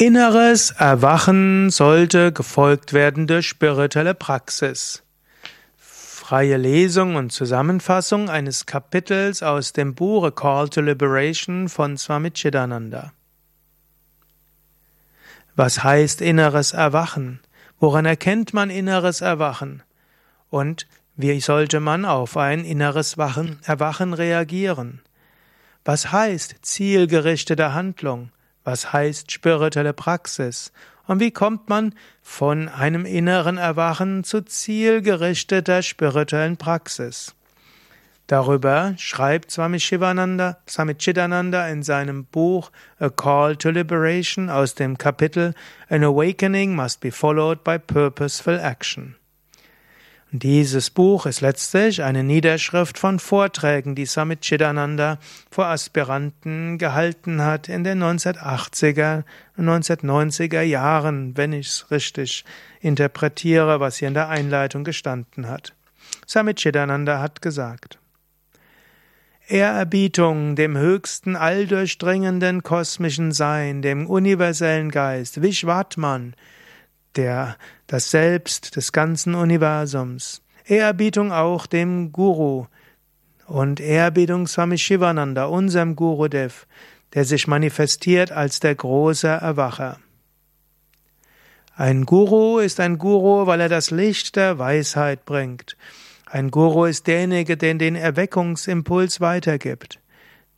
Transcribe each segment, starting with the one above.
Inneres Erwachen sollte gefolgt werden durch spirituelle Praxis. Freie Lesung und Zusammenfassung eines Kapitels aus dem Buch Call to Liberation von Swami Chidananda. Was heißt inneres Erwachen? Woran erkennt man inneres Erwachen? Und wie sollte man auf ein inneres Erwachen reagieren? Was heißt zielgerichtete Handlung? Was heißt spirituelle Praxis? Und wie kommt man von einem inneren Erwachen zu zielgerichteter spirituellen Praxis? Darüber schreibt Swami Shivananda, Swami Chidananda in seinem Buch A Call to Liberation aus dem Kapitel An Awakening must be followed by purposeful action. Dieses Buch ist letztlich eine Niederschrift von Vorträgen, die Samit Chidananda vor Aspiranten gehalten hat in den 1980er und 1990er Jahren, wenn ich es richtig interpretiere, was hier in der Einleitung gestanden hat. Samit Chidananda hat gesagt, Ehrerbietung dem höchsten alldurchdringenden kosmischen Sein, dem universellen Geist, Vishwatman, der, das Selbst des ganzen Universums. Ehrerbietung auch dem Guru und Ehrerbietung Swami Shivananda, unserem Gurudev, der sich manifestiert als der große Erwacher. Ein Guru ist ein Guru, weil er das Licht der Weisheit bringt. Ein Guru ist derjenige, der den Erweckungsimpuls weitergibt.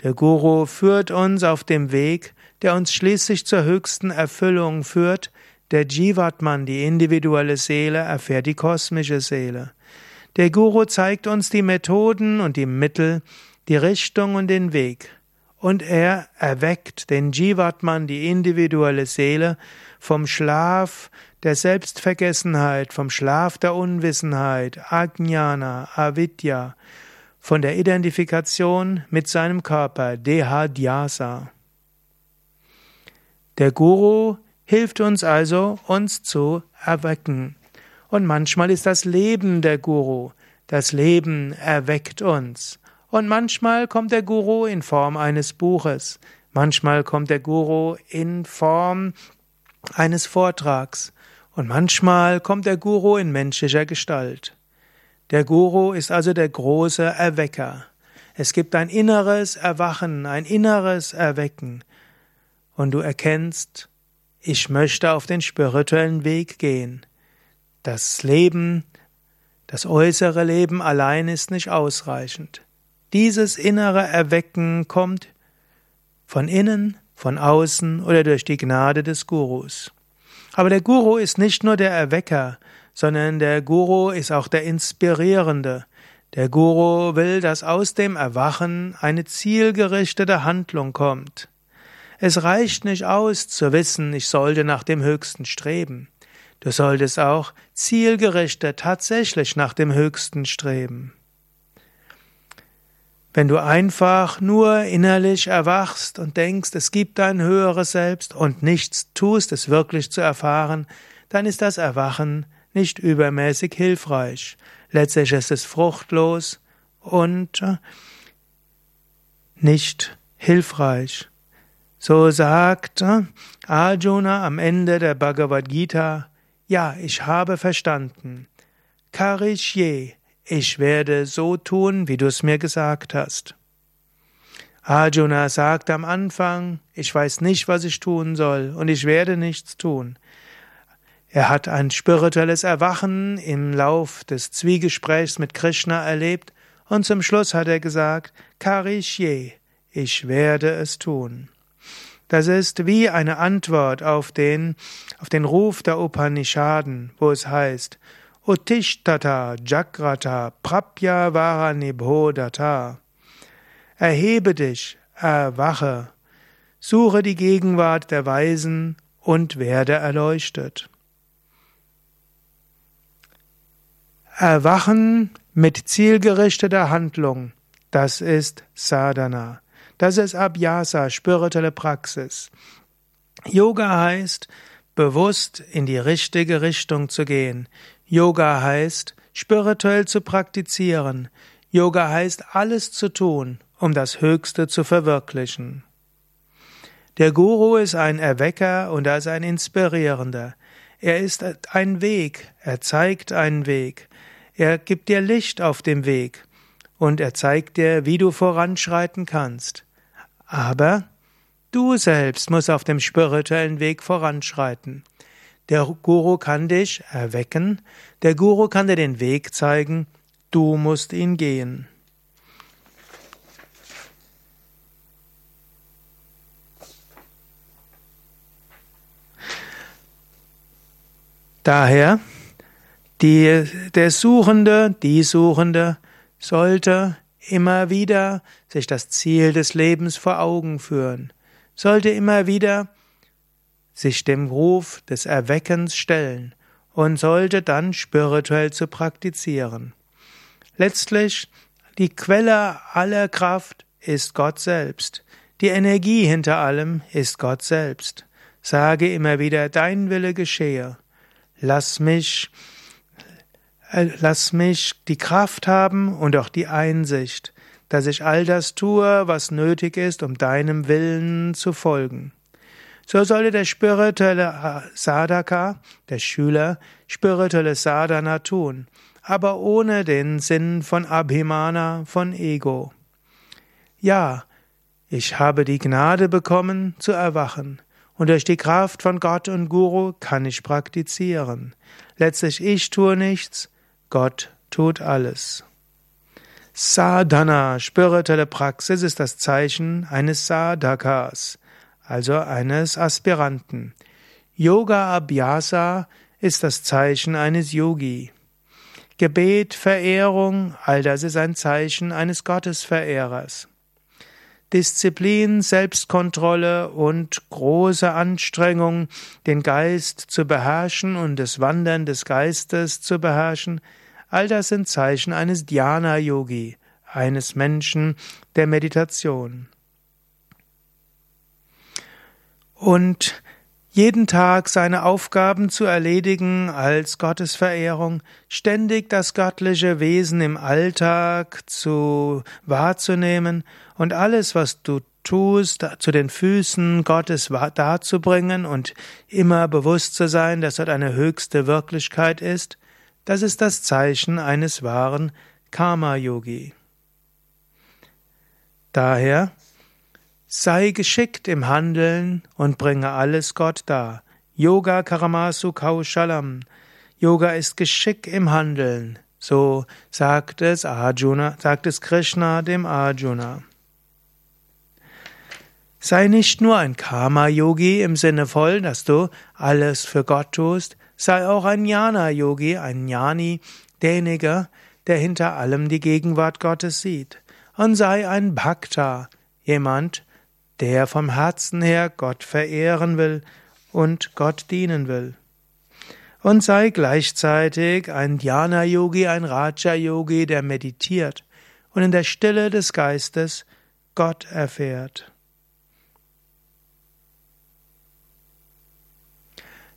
Der Guru führt uns auf dem Weg, der uns schließlich zur höchsten Erfüllung führt, der Jivatman, die individuelle Seele, erfährt die kosmische Seele. Der Guru zeigt uns die Methoden und die Mittel, die Richtung und den Weg. Und er erweckt den Jivatman, die individuelle Seele, vom Schlaf der Selbstvergessenheit, vom Schlaf der Unwissenheit, Ajnana, Avidya, von der Identifikation mit seinem Körper, Dehadhyasa. Der Guru hilft uns also, uns zu erwecken. Und manchmal ist das Leben der Guru. Das Leben erweckt uns. Und manchmal kommt der Guru in Form eines Buches. Manchmal kommt der Guru in Form eines Vortrags. Und manchmal kommt der Guru in menschlicher Gestalt. Der Guru ist also der große Erwecker. Es gibt ein inneres Erwachen, ein inneres Erwecken. Und du erkennst, ich möchte auf den spirituellen Weg gehen. Das Leben, das äußere Leben allein ist nicht ausreichend. Dieses innere Erwecken kommt von innen, von außen oder durch die Gnade des Gurus. Aber der Guru ist nicht nur der Erwecker, sondern der Guru ist auch der Inspirierende. Der Guru will, dass aus dem Erwachen eine zielgerichtete Handlung kommt. Es reicht nicht aus zu wissen, ich sollte nach dem Höchsten streben. Du solltest auch zielgerichtet tatsächlich nach dem Höchsten streben. Wenn du einfach nur innerlich erwachst und denkst, es gibt ein höheres Selbst und nichts tust, es wirklich zu erfahren, dann ist das Erwachen nicht übermäßig hilfreich. Letztlich ist es fruchtlos und nicht hilfreich. So sagt Arjuna am Ende der Bhagavad Gita, ja, ich habe verstanden. Karishye, ich werde so tun, wie du es mir gesagt hast. Arjuna sagt am Anfang, ich weiß nicht, was ich tun soll, und ich werde nichts tun. Er hat ein spirituelles Erwachen im Lauf des Zwiegesprächs mit Krishna erlebt, und zum Schluss hat er gesagt, Karishye, ich werde es tun. Das ist wie eine Antwort auf den, auf den Ruf der Upanishaden, wo es heißt, Uttishtata Jagrata Prapya Varanibhodata. Erhebe dich, erwache, suche die Gegenwart der Weisen und werde erleuchtet. Erwachen mit zielgerichteter Handlung, das ist Sadhana. Das ist Abhyasa, spirituelle Praxis. Yoga heißt, bewusst in die richtige Richtung zu gehen. Yoga heißt, spirituell zu praktizieren. Yoga heißt, alles zu tun, um das Höchste zu verwirklichen. Der Guru ist ein Erwecker und er ist ein Inspirierender. Er ist ein Weg, er zeigt einen Weg. Er gibt dir Licht auf dem Weg und er zeigt dir, wie du voranschreiten kannst. Aber du selbst musst auf dem spirituellen Weg voranschreiten. Der Guru kann dich erwecken, der Guru kann dir den Weg zeigen, du musst ihn gehen. Daher, die, der Suchende, die Suchende sollte immer wieder sich das Ziel des Lebens vor Augen führen, sollte immer wieder sich dem Ruf des Erweckens stellen und sollte dann spirituell zu praktizieren. Letztlich, die Quelle aller Kraft ist Gott selbst. Die Energie hinter allem ist Gott selbst. Sage immer wieder, dein Wille geschehe. Lass mich, lass mich die Kraft haben und auch die Einsicht, dass ich all das tue, was nötig ist, um deinem Willen zu folgen. So sollte der spirituelle Sadhaka, der Schüler, spirituelle Sadhana tun, aber ohne den Sinn von Abhimana, von Ego. Ja, ich habe die Gnade bekommen, zu erwachen, und durch die Kraft von Gott und Guru kann ich praktizieren. Letztlich ich tue nichts, Gott tut alles. Sadhana, spirituelle Praxis, ist das Zeichen eines Sadhakas also eines Aspiranten. Yoga Abhyasa ist das Zeichen eines Yogi. Gebet, Verehrung, all das ist ein Zeichen eines Gottesverehrers. Disziplin, Selbstkontrolle und große Anstrengung, den Geist zu beherrschen und das Wandern des Geistes zu beherrschen, all das sind Zeichen eines Dhyana-Yogi, eines Menschen der Meditation. Und jeden Tag seine Aufgaben zu erledigen als Gottesverehrung, ständig das göttliche Wesen im Alltag zu wahrzunehmen und alles, was du tust, zu den Füßen Gottes darzubringen und immer bewusst zu sein, dass dort eine höchste Wirklichkeit ist, das ist das Zeichen eines wahren Karma-Yogi. Daher Sei geschickt im Handeln und bringe alles Gott dar. Yoga Karamasu Kaushalam. Yoga ist Geschick im Handeln. So sagt es Arjuna, sagt es Krishna dem Arjuna. Sei nicht nur ein Karma-Yogi im Sinne voll, dass du alles für Gott tust, sei auch ein Jnana-Yogi, ein Jnani, derjenige, der hinter allem die Gegenwart Gottes sieht. Und sei ein Bhakta, jemand, der vom Herzen her Gott verehren will und Gott dienen will. Und sei gleichzeitig ein Dhyana-Yogi, ein Raja-Yogi, der meditiert und in der Stille des Geistes Gott erfährt.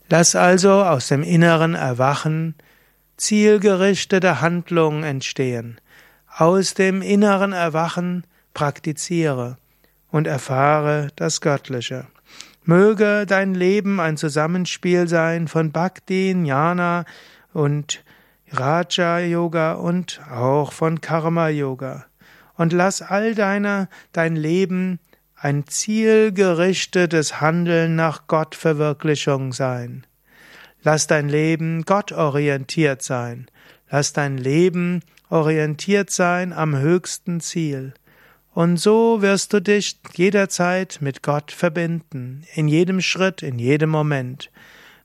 Lass also aus dem inneren Erwachen zielgerichtete Handlungen entstehen. Aus dem inneren Erwachen praktiziere und erfahre das Göttliche. Möge dein Leben ein Zusammenspiel sein von Bhakti, Jnana und Raja Yoga und auch von Karma Yoga. Und lass all deine, dein Leben ein zielgerichtetes Handeln nach Gottverwirklichung sein. Lass dein Leben gottorientiert sein. Lass dein Leben orientiert sein am höchsten Ziel. Und so wirst du dich jederzeit mit Gott verbinden, in jedem Schritt, in jedem Moment.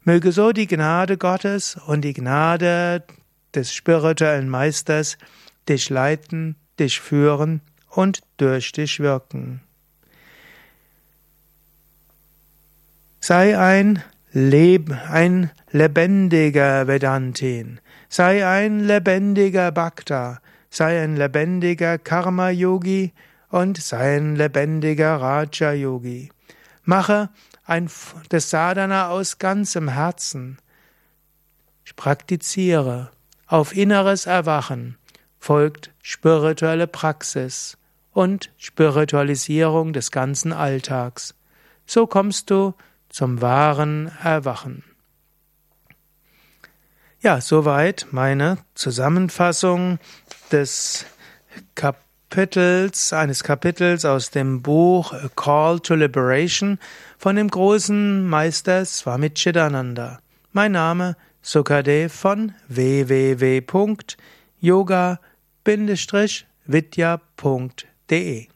Möge so die Gnade Gottes und die Gnade des spirituellen Meisters dich leiten, dich führen und durch dich wirken. Sei ein Leb, ein lebendiger Vedantin, sei ein lebendiger Bhakta, sei ein lebendiger Karma-Yogi, und sei ein lebendiger Raja Yogi. Mache ein, das Sadhana aus ganzem Herzen. Ich praktiziere. Auf inneres Erwachen folgt spirituelle Praxis und Spiritualisierung des ganzen Alltags. So kommst du zum wahren Erwachen. Ja, soweit meine Zusammenfassung des Kapitels, eines Kapitels aus dem Buch A Call to Liberation von dem großen Meister Swami Chidananda. Mein Name Sukadev von www.yoga-vidya.de